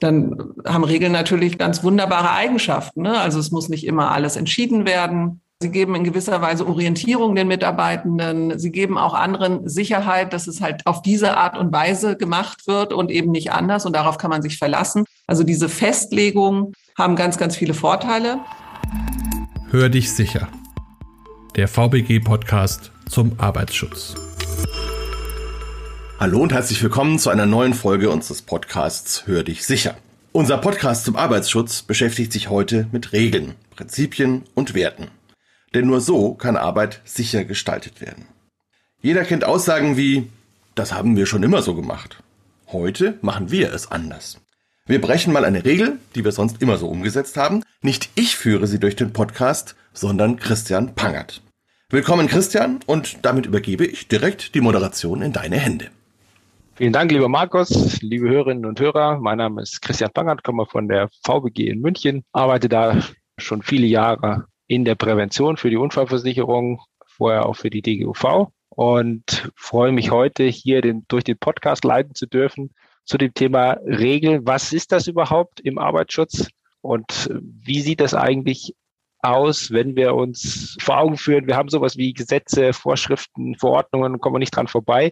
dann haben Regeln natürlich ganz wunderbare Eigenschaften. Ne? Also es muss nicht immer alles entschieden werden. Sie geben in gewisser Weise Orientierung den Mitarbeitenden. Sie geben auch anderen Sicherheit, dass es halt auf diese Art und Weise gemacht wird und eben nicht anders. Und darauf kann man sich verlassen. Also diese Festlegungen haben ganz, ganz viele Vorteile. Hör dich sicher. Der VBG-Podcast zum Arbeitsschutz. Hallo und herzlich willkommen zu einer neuen Folge unseres Podcasts Hör dich sicher. Unser Podcast zum Arbeitsschutz beschäftigt sich heute mit Regeln, Prinzipien und Werten. Denn nur so kann Arbeit sicher gestaltet werden. Jeder kennt Aussagen wie, das haben wir schon immer so gemacht. Heute machen wir es anders. Wir brechen mal eine Regel, die wir sonst immer so umgesetzt haben. Nicht ich führe sie durch den Podcast, sondern Christian Pangert. Willkommen Christian und damit übergebe ich direkt die Moderation in deine Hände. Vielen Dank, lieber Markus, liebe Hörerinnen und Hörer. Mein Name ist Christian Pangert, komme von der VBG in München, arbeite da schon viele Jahre in der Prävention für die Unfallversicherung, vorher auch für die DGUV und freue mich heute hier den, durch den Podcast leiten zu dürfen zu dem Thema Regeln. Was ist das überhaupt im Arbeitsschutz und wie sieht das eigentlich aus, wenn wir uns vor Augen führen, wir haben sowas wie Gesetze, Vorschriften, Verordnungen, kommen wir nicht dran vorbei.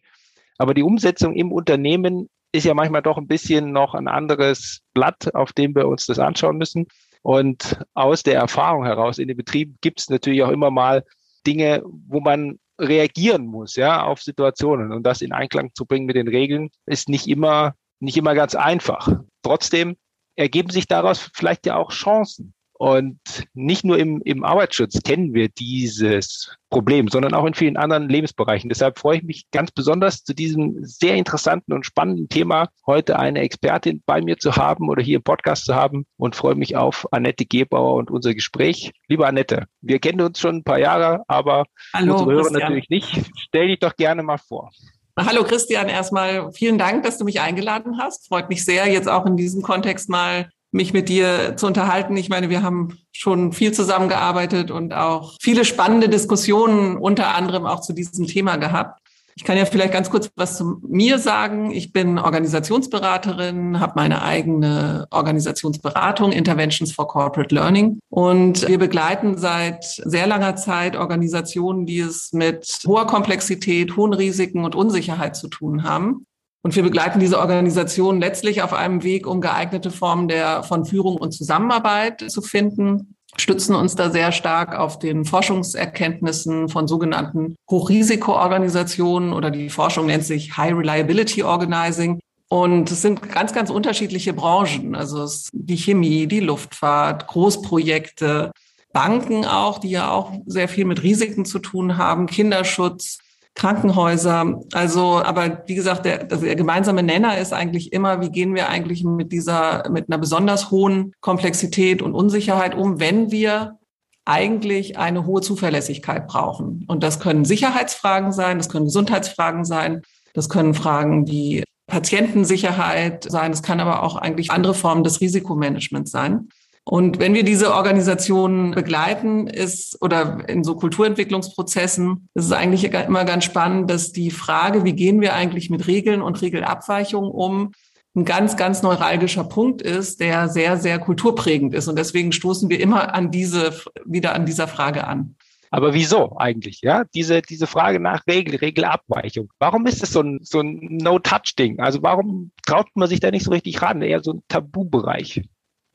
Aber die Umsetzung im Unternehmen ist ja manchmal doch ein bisschen noch ein anderes Blatt, auf dem wir uns das anschauen müssen. Und aus der Erfahrung heraus in den Betrieben gibt es natürlich auch immer mal Dinge, wo man reagieren muss, ja, auf Situationen. Und das in Einklang zu bringen mit den Regeln ist nicht immer, nicht immer ganz einfach. Trotzdem ergeben sich daraus vielleicht ja auch Chancen. Und nicht nur im, im Arbeitsschutz kennen wir dieses Problem, sondern auch in vielen anderen Lebensbereichen. Deshalb freue ich mich ganz besonders zu diesem sehr interessanten und spannenden Thema heute eine Expertin bei mir zu haben oder hier im Podcast zu haben und freue mich auf Annette Gebauer und unser Gespräch. Liebe Annette, wir kennen uns schon ein paar Jahre, aber Hallo, unsere Hörer Christian. natürlich nicht. Stell dich doch gerne mal vor. Hallo Christian, erstmal vielen Dank, dass du mich eingeladen hast. Freut mich sehr, jetzt auch in diesem Kontext mal mich mit dir zu unterhalten. Ich meine, wir haben schon viel zusammengearbeitet und auch viele spannende Diskussionen unter anderem auch zu diesem Thema gehabt. Ich kann ja vielleicht ganz kurz was zu mir sagen. Ich bin Organisationsberaterin, habe meine eigene Organisationsberatung Interventions for Corporate Learning und wir begleiten seit sehr langer Zeit Organisationen, die es mit hoher Komplexität, hohen Risiken und Unsicherheit zu tun haben. Und wir begleiten diese Organisation letztlich auf einem Weg, um geeignete Formen der, von Führung und Zusammenarbeit zu finden, stützen uns da sehr stark auf den Forschungserkenntnissen von sogenannten Hochrisikoorganisationen oder die Forschung nennt sich High Reliability Organizing. Und es sind ganz, ganz unterschiedliche Branchen. Also die Chemie, die Luftfahrt, Großprojekte, Banken auch, die ja auch sehr viel mit Risiken zu tun haben, Kinderschutz, Krankenhäuser. Also, aber wie gesagt, der, der gemeinsame Nenner ist eigentlich immer, wie gehen wir eigentlich mit dieser, mit einer besonders hohen Komplexität und Unsicherheit um, wenn wir eigentlich eine hohe Zuverlässigkeit brauchen. Und das können Sicherheitsfragen sein, das können Gesundheitsfragen sein, das können Fragen wie Patientensicherheit sein, es kann aber auch eigentlich andere Formen des Risikomanagements sein. Und wenn wir diese Organisationen begleiten, ist oder in so Kulturentwicklungsprozessen, ist es eigentlich immer ganz spannend, dass die Frage, wie gehen wir eigentlich mit Regeln und Regelabweichungen um, ein ganz, ganz neuralgischer Punkt ist, der sehr, sehr kulturprägend ist. Und deswegen stoßen wir immer an diese, wieder an dieser Frage an. Aber wieso eigentlich? Ja, diese, diese Frage nach Regel, Regelabweichung. Warum ist es so ein, so ein No-Touch-Ding? Also warum traut man sich da nicht so richtig ran? Eher so ein Tabubereich.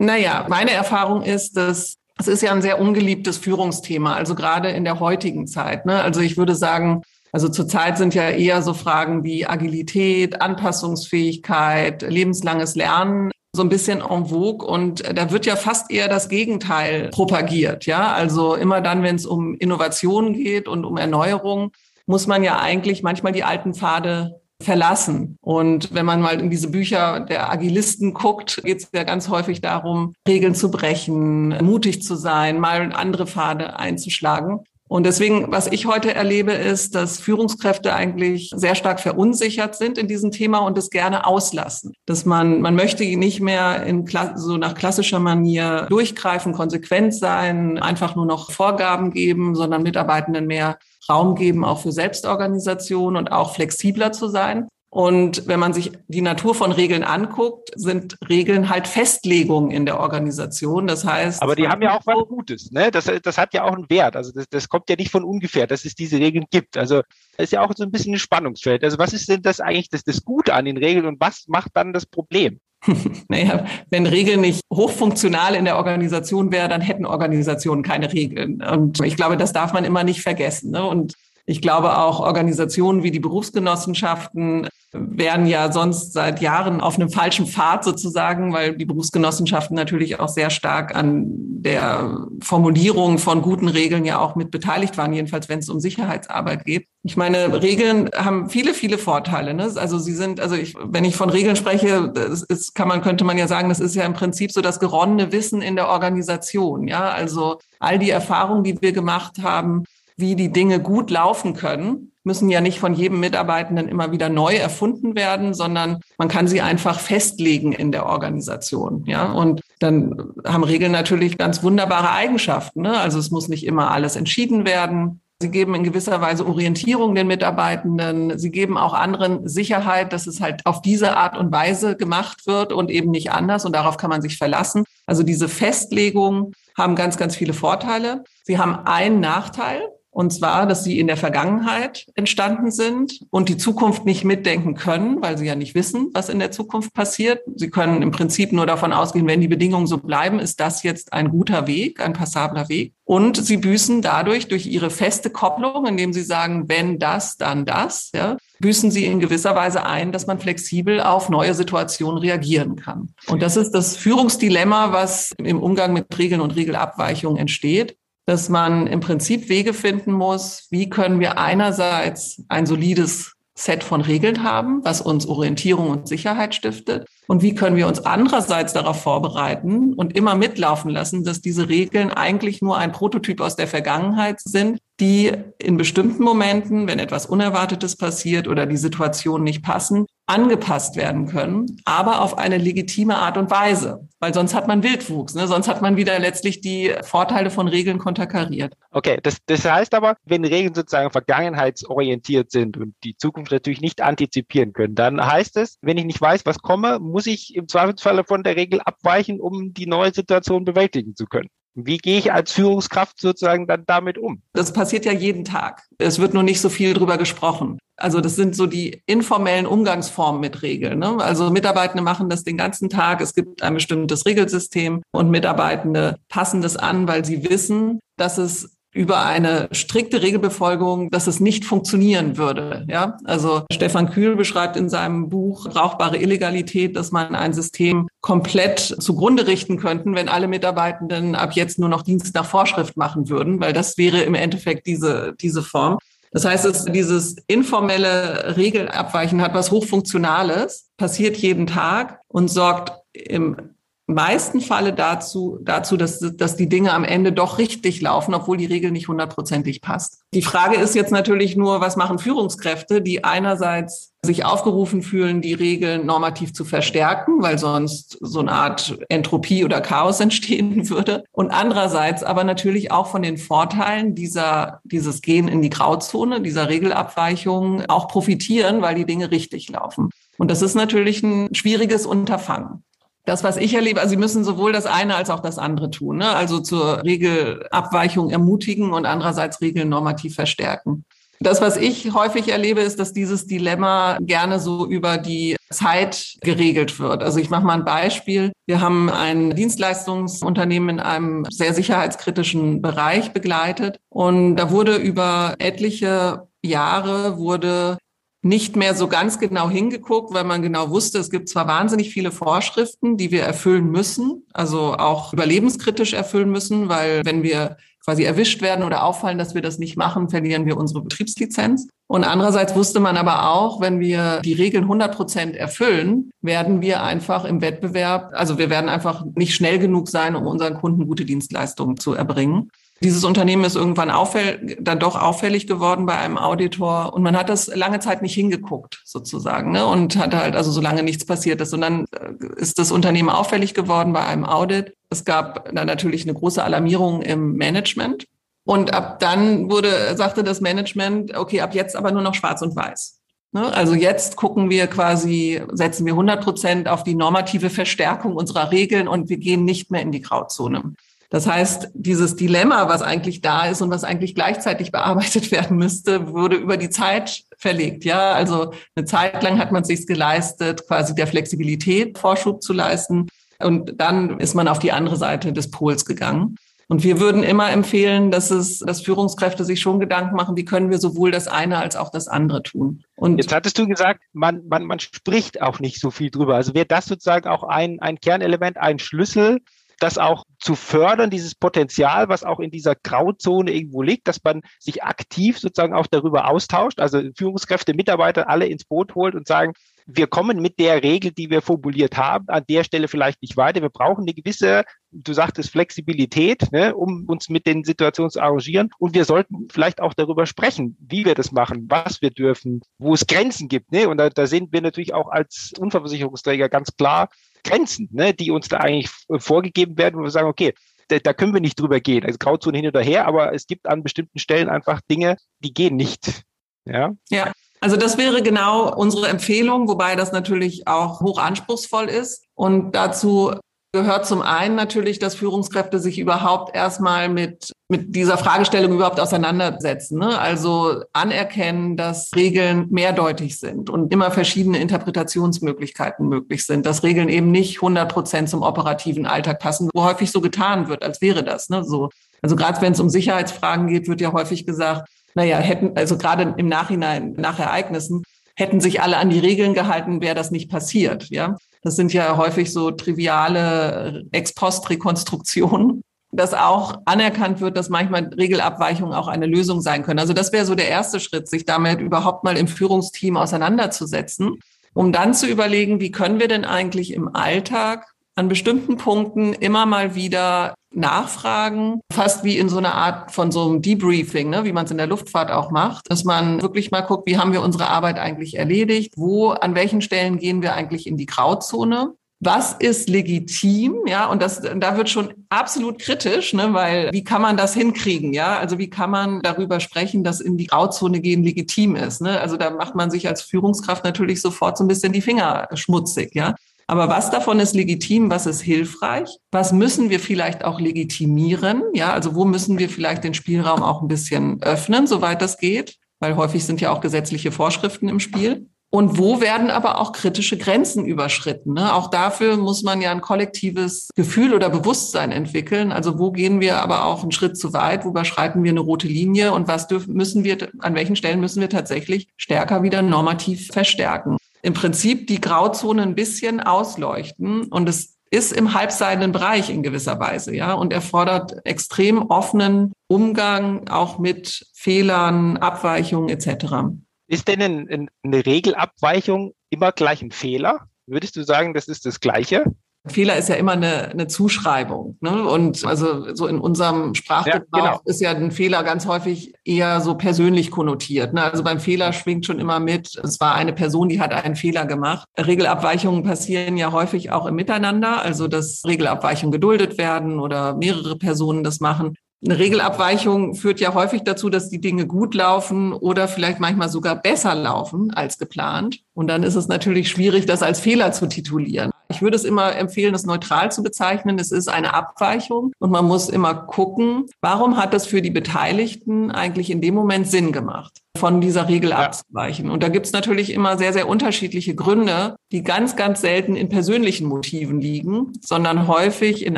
Naja, meine Erfahrung ist, dass es ist ja ein sehr ungeliebtes Führungsthema, also gerade in der heutigen Zeit. Ne? Also ich würde sagen, also zurzeit sind ja eher so Fragen wie Agilität, Anpassungsfähigkeit, lebenslanges Lernen so ein bisschen en vogue und da wird ja fast eher das Gegenteil propagiert. Ja, also immer dann, wenn es um Innovation geht und um Erneuerung, muss man ja eigentlich manchmal die alten Pfade verlassen. Und wenn man mal in diese Bücher der Agilisten guckt, geht es ja ganz häufig darum, Regeln zu brechen, mutig zu sein, mal andere Pfade einzuschlagen. Und deswegen, was ich heute erlebe, ist, dass Führungskräfte eigentlich sehr stark verunsichert sind in diesem Thema und es gerne auslassen. Dass man, man möchte nicht mehr in so nach klassischer Manier durchgreifen, konsequent sein, einfach nur noch Vorgaben geben, sondern Mitarbeitenden mehr Raum geben, auch für Selbstorganisation und auch flexibler zu sein. Und wenn man sich die Natur von Regeln anguckt, sind Regeln halt Festlegungen in der Organisation. Das heißt. Aber die haben ja auch was Gutes, ne? Das, das hat ja auch einen Wert. Also das, das kommt ja nicht von ungefähr, dass es diese Regeln gibt. Also das ist ja auch so ein bisschen ein Spannungsfeld. Also was ist denn das eigentlich das, das Gute an den Regeln und was macht dann das Problem? naja, wenn Regeln nicht hochfunktional in der Organisation wäre, dann hätten Organisationen keine Regeln. Und ich glaube, das darf man immer nicht vergessen. Ne? Und ich glaube auch Organisationen wie die Berufsgenossenschaften wären ja sonst seit Jahren auf einem falschen Pfad sozusagen, weil die Berufsgenossenschaften natürlich auch sehr stark an der Formulierung von guten Regeln ja auch mit beteiligt waren, jedenfalls wenn es um Sicherheitsarbeit geht. Ich meine, Regeln haben viele, viele Vorteile. Ne? Also sie sind, also ich, wenn ich von Regeln spreche, ist, kann man, könnte man ja sagen, das ist ja im Prinzip so das geronnene Wissen in der Organisation. Ja, also all die Erfahrungen, die wir gemacht haben, wie die Dinge gut laufen können, müssen ja nicht von jedem Mitarbeitenden immer wieder neu erfunden werden, sondern man kann sie einfach festlegen in der Organisation. Ja, und dann haben Regeln natürlich ganz wunderbare Eigenschaften. Ne? Also es muss nicht immer alles entschieden werden. Sie geben in gewisser Weise Orientierung den Mitarbeitenden. Sie geben auch anderen Sicherheit, dass es halt auf diese Art und Weise gemacht wird und eben nicht anders. Und darauf kann man sich verlassen. Also diese Festlegungen haben ganz, ganz viele Vorteile. Sie haben einen Nachteil. Und zwar, dass sie in der Vergangenheit entstanden sind und die Zukunft nicht mitdenken können, weil sie ja nicht wissen, was in der Zukunft passiert. Sie können im Prinzip nur davon ausgehen, wenn die Bedingungen so bleiben, ist das jetzt ein guter Weg, ein passabler Weg. Und sie büßen dadurch durch ihre feste Kopplung, indem sie sagen, wenn das, dann das, ja, büßen sie in gewisser Weise ein, dass man flexibel auf neue Situationen reagieren kann. Und das ist das Führungsdilemma, was im Umgang mit Regeln und Regelabweichungen entsteht dass man im Prinzip Wege finden muss, wie können wir einerseits ein solides Set von Regeln haben, was uns Orientierung und Sicherheit stiftet. Und wie können wir uns andererseits darauf vorbereiten und immer mitlaufen lassen, dass diese Regeln eigentlich nur ein Prototyp aus der Vergangenheit sind, die in bestimmten Momenten, wenn etwas Unerwartetes passiert oder die Situation nicht passen, angepasst werden können, aber auf eine legitime Art und Weise, weil sonst hat man Wildwuchs, ne? sonst hat man wieder letztlich die Vorteile von Regeln konterkariert. Okay, das, das heißt aber, wenn Regeln sozusagen vergangenheitsorientiert sind und die Zukunft natürlich nicht antizipieren können, dann heißt es, wenn ich nicht weiß, was komme, muss ich im Zweifelsfalle von der Regel abweichen, um die neue Situation bewältigen zu können. Wie gehe ich als Führungskraft sozusagen dann damit um? Das passiert ja jeden Tag. Es wird nur nicht so viel drüber gesprochen. Also das sind so die informellen Umgangsformen mit Regeln. Ne? Also Mitarbeitende machen das den ganzen Tag. Es gibt ein bestimmtes Regelsystem und Mitarbeitende passen das an, weil sie wissen, dass es über eine strikte Regelbefolgung, dass es nicht funktionieren würde. Ja, also Stefan Kühl beschreibt in seinem Buch Brauchbare Illegalität, dass man ein System komplett zugrunde richten könnten, wenn alle Mitarbeitenden ab jetzt nur noch Dienst nach Vorschrift machen würden, weil das wäre im Endeffekt diese, diese Form. Das heißt, es, dieses informelle Regelabweichen hat was Hochfunktionales, passiert jeden Tag und sorgt im meisten Falle dazu, dazu dass, dass die Dinge am Ende doch richtig laufen, obwohl die Regel nicht hundertprozentig passt. Die Frage ist jetzt natürlich nur, was machen Führungskräfte, die einerseits sich aufgerufen fühlen, die Regeln normativ zu verstärken, weil sonst so eine Art Entropie oder Chaos entstehen würde. Und andererseits aber natürlich auch von den Vorteilen dieser, dieses Gehen in die Grauzone, dieser Regelabweichung auch profitieren, weil die Dinge richtig laufen. Und das ist natürlich ein schwieriges Unterfangen das, was ich erlebe, also Sie müssen sowohl das eine als auch das andere tun. Ne? Also zur Regelabweichung ermutigen und andererseits Regeln normativ verstärken. Das, was ich häufig erlebe, ist, dass dieses Dilemma gerne so über die Zeit geregelt wird. Also ich mache mal ein Beispiel. Wir haben ein Dienstleistungsunternehmen in einem sehr sicherheitskritischen Bereich begleitet und da wurde über etliche Jahre wurde nicht mehr so ganz genau hingeguckt, weil man genau wusste, es gibt zwar wahnsinnig viele Vorschriften, die wir erfüllen müssen, also auch überlebenskritisch erfüllen müssen, weil wenn wir quasi erwischt werden oder auffallen, dass wir das nicht machen, verlieren wir unsere Betriebslizenz. Und andererseits wusste man aber auch, wenn wir die Regeln 100 Prozent erfüllen, werden wir einfach im Wettbewerb, also wir werden einfach nicht schnell genug sein, um unseren Kunden gute Dienstleistungen zu erbringen. Dieses Unternehmen ist irgendwann auffäll dann doch auffällig geworden bei einem Auditor und man hat das lange Zeit nicht hingeguckt sozusagen ne? und hat halt also solange nichts passiert ist und dann äh, ist das Unternehmen auffällig geworden bei einem Audit. Es gab dann natürlich eine große Alarmierung im Management und ab dann wurde sagte das Management okay ab jetzt aber nur noch Schwarz und Weiß. Ne? Also jetzt gucken wir quasi, setzen wir 100 Prozent auf die normative Verstärkung unserer Regeln und wir gehen nicht mehr in die Grauzone. Das heißt, dieses Dilemma, was eigentlich da ist und was eigentlich gleichzeitig bearbeitet werden müsste, wurde über die Zeit verlegt. Ja, also eine Zeit lang hat man sich geleistet, quasi der Flexibilität Vorschub zu leisten. Und dann ist man auf die andere Seite des Pols gegangen. Und wir würden immer empfehlen, dass es, dass Führungskräfte sich schon Gedanken machen, wie können wir sowohl das eine als auch das andere tun. Und jetzt hattest du gesagt, man, man, man spricht auch nicht so viel drüber. Also wäre das sozusagen auch ein, ein Kernelement, ein Schlüssel, das auch zu fördern, dieses Potenzial, was auch in dieser Grauzone irgendwo liegt, dass man sich aktiv sozusagen auch darüber austauscht, also Führungskräfte, Mitarbeiter alle ins Boot holt und sagen, wir kommen mit der Regel, die wir formuliert haben, an der Stelle vielleicht nicht weiter. Wir brauchen eine gewisse, du sagtest, Flexibilität, ne, um uns mit den Situationen zu arrangieren. Und wir sollten vielleicht auch darüber sprechen, wie wir das machen, was wir dürfen, wo es Grenzen gibt. Ne? Und da, da sehen wir natürlich auch als Unfallversicherungsträger ganz klar Grenzen, ne, die uns da eigentlich vorgegeben werden, wo wir sagen, okay, da, da können wir nicht drüber gehen. Also Grauzone hin oder her, aber es gibt an bestimmten Stellen einfach Dinge, die gehen nicht. Ja. Ja. Also das wäre genau unsere Empfehlung, wobei das natürlich auch hoch anspruchsvoll ist. Und dazu gehört zum einen natürlich, dass Führungskräfte sich überhaupt erstmal mit, mit dieser Fragestellung überhaupt auseinandersetzen. Ne? Also anerkennen, dass Regeln mehrdeutig sind und immer verschiedene Interpretationsmöglichkeiten möglich sind, dass Regeln eben nicht 100 Prozent zum operativen Alltag passen, wo häufig so getan wird, als wäre das. Ne? So. Also gerade wenn es um Sicherheitsfragen geht, wird ja häufig gesagt, naja, hätten, also gerade im Nachhinein, nach Ereignissen, hätten sich alle an die Regeln gehalten, wäre das nicht passiert, ja. Das sind ja häufig so triviale Ex-Post-Rekonstruktionen, dass auch anerkannt wird, dass manchmal Regelabweichungen auch eine Lösung sein können. Also das wäre so der erste Schritt, sich damit überhaupt mal im Führungsteam auseinanderzusetzen, um dann zu überlegen, wie können wir denn eigentlich im Alltag an bestimmten Punkten immer mal wieder nachfragen, fast wie in so einer Art von so einem Debriefing, ne, wie man es in der Luftfahrt auch macht, dass man wirklich mal guckt, wie haben wir unsere Arbeit eigentlich erledigt, wo, an welchen Stellen gehen wir eigentlich in die Grauzone. Was ist legitim? Ja, und das, da wird schon absolut kritisch, ne, weil wie kann man das hinkriegen? Ja, also wie kann man darüber sprechen, dass in die Grauzone gehen legitim ist? Ne? Also da macht man sich als Führungskraft natürlich sofort so ein bisschen die Finger schmutzig. Ja, aber was davon ist legitim, was ist hilfreich? Was müssen wir vielleicht auch legitimieren? Ja, also wo müssen wir vielleicht den Spielraum auch ein bisschen öffnen, soweit das geht? Weil häufig sind ja auch gesetzliche Vorschriften im Spiel. Und wo werden aber auch kritische Grenzen überschritten? Ne? Auch dafür muss man ja ein kollektives Gefühl oder Bewusstsein entwickeln. Also wo gehen wir aber auch einen Schritt zu weit? Wo überschreiten wir eine rote Linie? Und was dürfen, müssen wir, an welchen Stellen müssen wir tatsächlich stärker wieder normativ verstärken? Im Prinzip die Grauzone ein bisschen ausleuchten und es ist im halbseidenen Bereich in gewisser Weise, ja, und erfordert extrem offenen Umgang auch mit Fehlern, Abweichungen etc. Ist denn eine Regelabweichung immer gleich ein Fehler? Würdest du sagen, das ist das Gleiche? Fehler ist ja immer eine, eine Zuschreibung. Ne? Und also so in unserem Sprachgebrauch ja, genau. ist ja ein Fehler ganz häufig eher so persönlich konnotiert. Ne? Also beim Fehler schwingt schon immer mit, es war eine Person, die hat einen Fehler gemacht. Regelabweichungen passieren ja häufig auch im Miteinander, also dass Regelabweichungen geduldet werden oder mehrere Personen das machen. Eine Regelabweichung führt ja häufig dazu, dass die Dinge gut laufen oder vielleicht manchmal sogar besser laufen als geplant. Und dann ist es natürlich schwierig, das als Fehler zu titulieren. Ich würde es immer empfehlen, das neutral zu bezeichnen. Es ist eine Abweichung und man muss immer gucken, warum hat das für die Beteiligten eigentlich in dem Moment Sinn gemacht, von dieser Regel ja. abzuweichen. Und da gibt es natürlich immer sehr, sehr unterschiedliche Gründe, die ganz, ganz selten in persönlichen Motiven liegen, sondern häufig in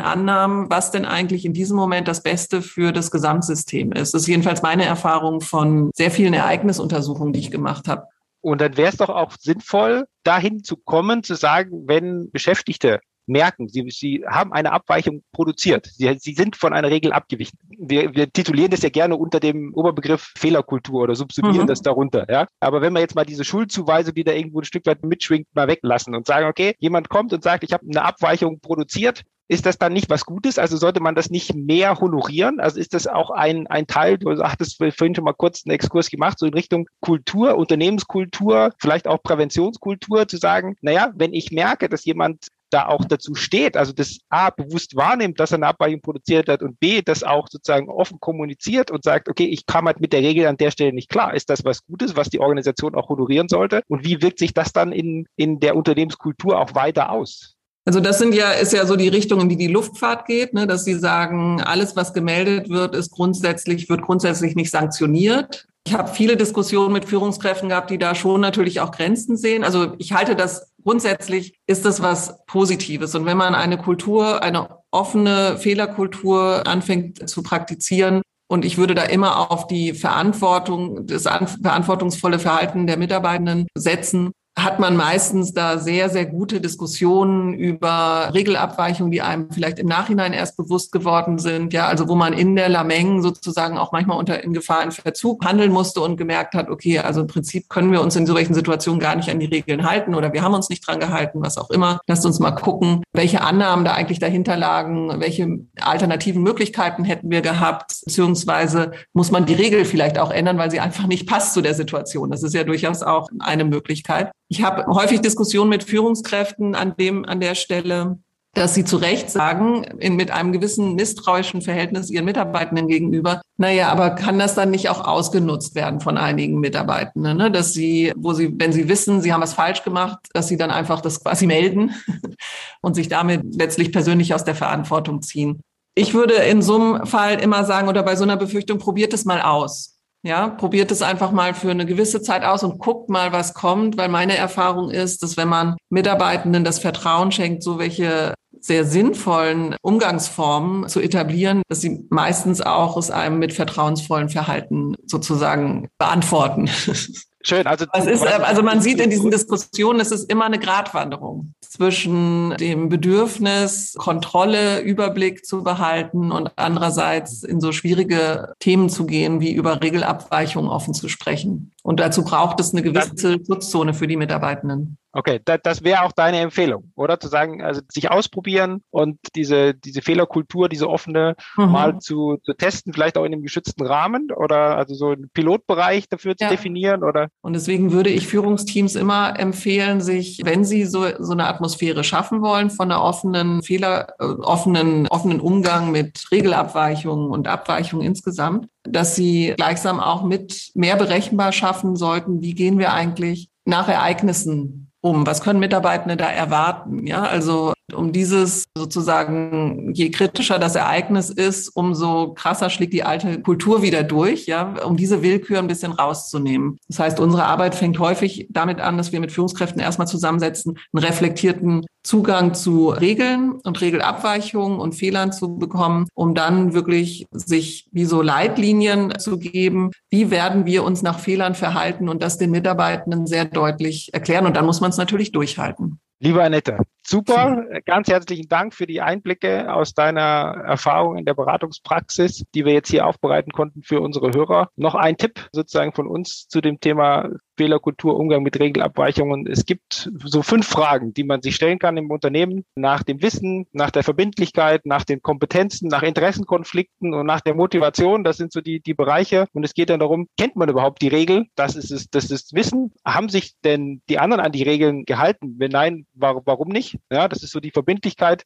Annahmen, was denn eigentlich in diesem Moment das Beste für das Gesamtsystem ist. Das ist jedenfalls meine Erfahrung von sehr vielen Ereignisuntersuchungen, die ich gemacht habe. Und dann wäre es doch auch sinnvoll, dahin zu kommen, zu sagen, wenn Beschäftigte merken, sie, sie haben eine Abweichung produziert. Sie, sie sind von einer Regel abgewichen. Wir, wir titulieren das ja gerne unter dem Oberbegriff Fehlerkultur oder subsumieren mhm. das darunter. Ja? Aber wenn wir jetzt mal diese Schuldzuweisung, die da irgendwo ein Stück weit mitschwingt, mal weglassen und sagen, okay, jemand kommt und sagt, ich habe eine Abweichung produziert, ist das dann nicht was Gutes? Also sollte man das nicht mehr honorieren? Also ist das auch ein, ein Teil, du hattest vorhin schon mal kurz einen Exkurs gemacht, so in Richtung Kultur, Unternehmenskultur, vielleicht auch Präventionskultur, zu sagen, naja, wenn ich merke, dass jemand da auch dazu steht, also das A bewusst wahrnimmt, dass er eine Abweichung produziert hat und B, das auch sozusagen offen kommuniziert und sagt, okay, ich kam halt mit der Regel an der Stelle nicht klar. Ist das was Gutes, was die Organisation auch honorieren sollte? Und wie wirkt sich das dann in, in der Unternehmenskultur auch weiter aus? Also das sind ja, ist ja so die Richtung, in die die Luftfahrt geht, ne, dass sie sagen, alles, was gemeldet wird, ist grundsätzlich, wird grundsätzlich nicht sanktioniert. Ich habe viele Diskussionen mit Führungskräften gehabt, die da schon natürlich auch Grenzen sehen. Also ich halte das grundsätzlich ist das was Positives. Und wenn man eine Kultur, eine offene Fehlerkultur anfängt zu praktizieren, und ich würde da immer auf die Verantwortung, das verantwortungsvolle Verhalten der Mitarbeitenden setzen, hat man meistens da sehr, sehr gute Diskussionen über Regelabweichungen, die einem vielleicht im Nachhinein erst bewusst geworden sind. Ja, also wo man in der Lameng sozusagen auch manchmal unter in Gefahr in Verzug handeln musste und gemerkt hat, okay, also im Prinzip können wir uns in solchen Situationen gar nicht an die Regeln halten oder wir haben uns nicht dran gehalten, was auch immer. Lasst uns mal gucken, welche Annahmen da eigentlich dahinter lagen, welche alternativen Möglichkeiten hätten wir gehabt, beziehungsweise muss man die Regel vielleicht auch ändern, weil sie einfach nicht passt zu der Situation. Das ist ja durchaus auch eine Möglichkeit. Ich habe häufig Diskussionen mit Führungskräften an dem, an der Stelle, dass sie zu Recht sagen, in, mit einem gewissen misstrauischen Verhältnis ihren Mitarbeitenden gegenüber, naja, aber kann das dann nicht auch ausgenutzt werden von einigen Mitarbeitenden, ne? dass sie, wo sie, wenn sie wissen, sie haben was falsch gemacht, dass sie dann einfach das quasi melden und sich damit letztlich persönlich aus der Verantwortung ziehen. Ich würde in so einem Fall immer sagen oder bei so einer Befürchtung, probiert es mal aus. Ja, probiert es einfach mal für eine gewisse Zeit aus und guckt mal, was kommt, weil meine Erfahrung ist, dass wenn man Mitarbeitenden das Vertrauen schenkt, so welche sehr sinnvollen Umgangsformen zu etablieren, dass sie meistens auch es einem mit vertrauensvolllem Verhalten sozusagen beantworten. Schön. Also, ist, also man sieht in diesen Diskussionen, es ist immer eine Gratwanderung zwischen dem Bedürfnis, Kontrolle, Überblick zu behalten und andererseits in so schwierige Themen zu gehen, wie über Regelabweichungen offen zu sprechen. Und dazu braucht es eine gewisse Schutzzone für die Mitarbeitenden. Okay, das, das wäre auch deine Empfehlung, oder? Zu sagen, also sich ausprobieren und diese, diese Fehlerkultur, diese offene mhm. mal zu, zu testen, vielleicht auch in einem geschützten Rahmen oder also so einen Pilotbereich dafür zu ja. definieren, oder? Und deswegen würde ich Führungsteams immer empfehlen, sich, wenn sie so, so eine Atmosphäre schaffen wollen, von einer offenen Fehler, äh, offenen, offenen Umgang mit Regelabweichungen und Abweichungen insgesamt, dass sie gleichsam auch mit mehr berechenbar schaffen sollten, wie gehen wir eigentlich nach Ereignissen um? Was können Mitarbeitende da erwarten? Ja, also um dieses sozusagen, je kritischer das Ereignis ist, umso krasser schlägt die alte Kultur wieder durch, ja, um diese Willkür ein bisschen rauszunehmen. Das heißt, unsere Arbeit fängt häufig damit an, dass wir mit Führungskräften erstmal zusammensetzen, einen reflektierten Zugang zu Regeln und Regelabweichungen und Fehlern zu bekommen, um dann wirklich sich wie so Leitlinien zu geben, wie werden wir uns nach Fehlern verhalten und das den Mitarbeitenden sehr deutlich erklären. Und dann muss man es natürlich durchhalten. Lieber Annette, super. Ganz herzlichen Dank für die Einblicke aus deiner Erfahrung in der Beratungspraxis, die wir jetzt hier aufbereiten konnten für unsere Hörer. Noch ein Tipp sozusagen von uns zu dem Thema Fehlerkultur, Umgang mit Regelabweichungen. Es gibt so fünf Fragen, die man sich stellen kann im Unternehmen nach dem Wissen, nach der Verbindlichkeit, nach den Kompetenzen, nach Interessenkonflikten und nach der Motivation. Das sind so die, die Bereiche. Und es geht dann darum, kennt man überhaupt die Regel? Das ist es, das ist Wissen. Haben sich denn die anderen an die Regeln gehalten? Wenn nein, warum nicht? Ja, das ist so die Verbindlichkeit.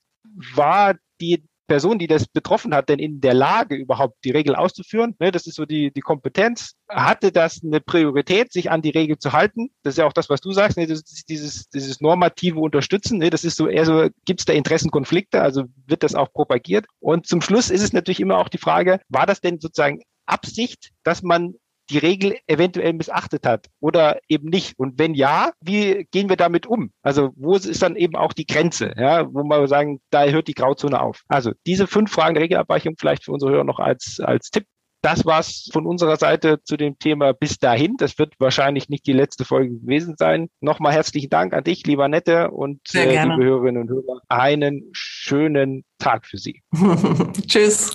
War die Person, die das betroffen hat, denn in der Lage, überhaupt die Regel auszuführen? Ne, das ist so die, die Kompetenz. Hatte das eine Priorität, sich an die Regel zu halten? Das ist ja auch das, was du sagst, ne, dieses, dieses normative Unterstützen. Ne, das ist so eher so, gibt es da Interessenkonflikte? Also wird das auch propagiert? Und zum Schluss ist es natürlich immer auch die Frage, war das denn sozusagen Absicht, dass man die Regel eventuell missachtet hat oder eben nicht? Und wenn ja, wie gehen wir damit um? Also wo ist dann eben auch die Grenze, ja, wo wir sagen, da hört die Grauzone auf? Also diese fünf Fragen der Regelabweichung vielleicht für unsere Hörer noch als, als Tipp. Das war's von unserer Seite zu dem Thema bis dahin. Das wird wahrscheinlich nicht die letzte Folge gewesen sein. Nochmal herzlichen Dank an dich, lieber Nette und äh, liebe Hörerinnen und Hörer. Einen schönen Tag für Sie. Tschüss.